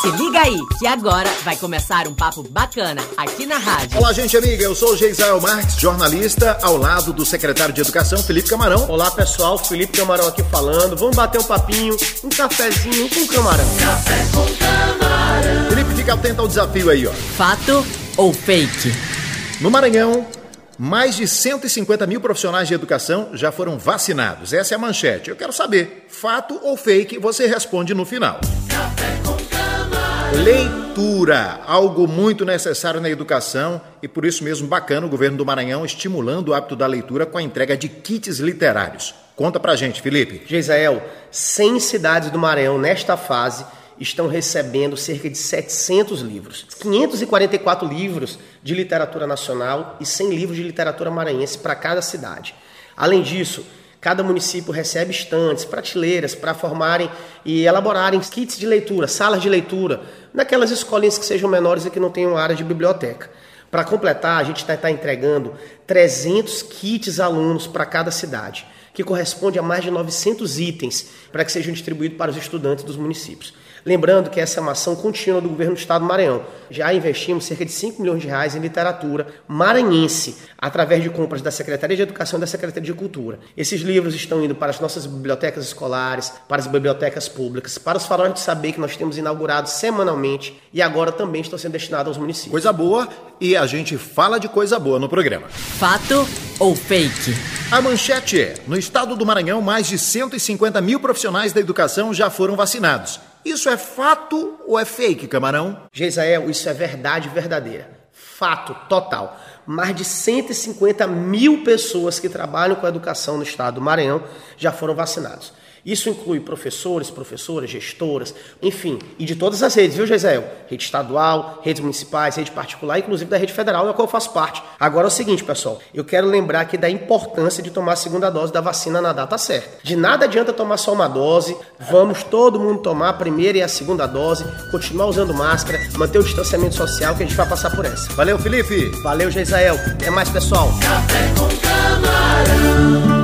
Se liga aí, que agora vai começar um papo bacana aqui na rádio. Olá, gente amiga, eu sou o Geisael Marques, jornalista, ao lado do secretário de Educação, Felipe Camarão. Olá, pessoal, Felipe Camarão aqui falando. Vamos bater um papinho, um cafezinho com camarão. Café com camarão. Felipe, fica atento ao desafio aí, ó. Fato ou fake? No Maranhão, mais de 150 mil profissionais de educação já foram vacinados. Essa é a manchete. Eu quero saber, fato ou fake? Você responde no final. Leitura, algo muito necessário na educação e por isso mesmo bacana o governo do Maranhão estimulando o hábito da leitura com a entrega de kits literários. Conta pra gente, Felipe. Geisel, 100 cidades do Maranhão nesta fase estão recebendo cerca de 700 livros. 544 livros de literatura nacional e 100 livros de literatura maranhense para cada cidade. Além disso, cada município recebe estantes, prateleiras para formarem e elaborarem kits de leitura, salas de leitura, naquelas escolinhas que sejam menores e que não tenham área de biblioteca. Para completar, a gente está tá entregando 300 kits alunos para cada cidade, que corresponde a mais de 900 itens para que sejam distribuídos para os estudantes dos municípios. Lembrando que essa é uma ação contínua do governo do estado do Maranhão. Já investimos cerca de 5 milhões de reais em literatura maranhense, através de compras da Secretaria de Educação e da Secretaria de Cultura. Esses livros estão indo para as nossas bibliotecas escolares, para as bibliotecas públicas, para os faróis de saber que nós temos inaugurado semanalmente e agora também estão sendo destinados aos municípios. Coisa boa e a gente fala de coisa boa no programa. Fato ou fake? A manchete é: no estado do Maranhão, mais de 150 mil profissionais da educação já foram vacinados. Isso é fato ou é fake, camarão? Geisael, isso é verdade verdadeira. Fato total. Mais de 150 mil pessoas que trabalham com educação no estado do Maranhão já foram vacinados. Isso inclui professores, professoras, gestoras, enfim, e de todas as redes, viu, Gisele? Rede estadual, redes municipais, rede particular, inclusive da rede federal, da qual eu faço parte. Agora é o seguinte, pessoal, eu quero lembrar aqui da importância de tomar a segunda dose da vacina na data certa. De nada adianta tomar só uma dose, vamos todo mundo tomar a primeira e a segunda dose, continuar usando máscara, manter o distanciamento social que a gente vai passar por essa. Valeu, Felipe! Valeu, Gisele. Até mais, pessoal. Café com camarão.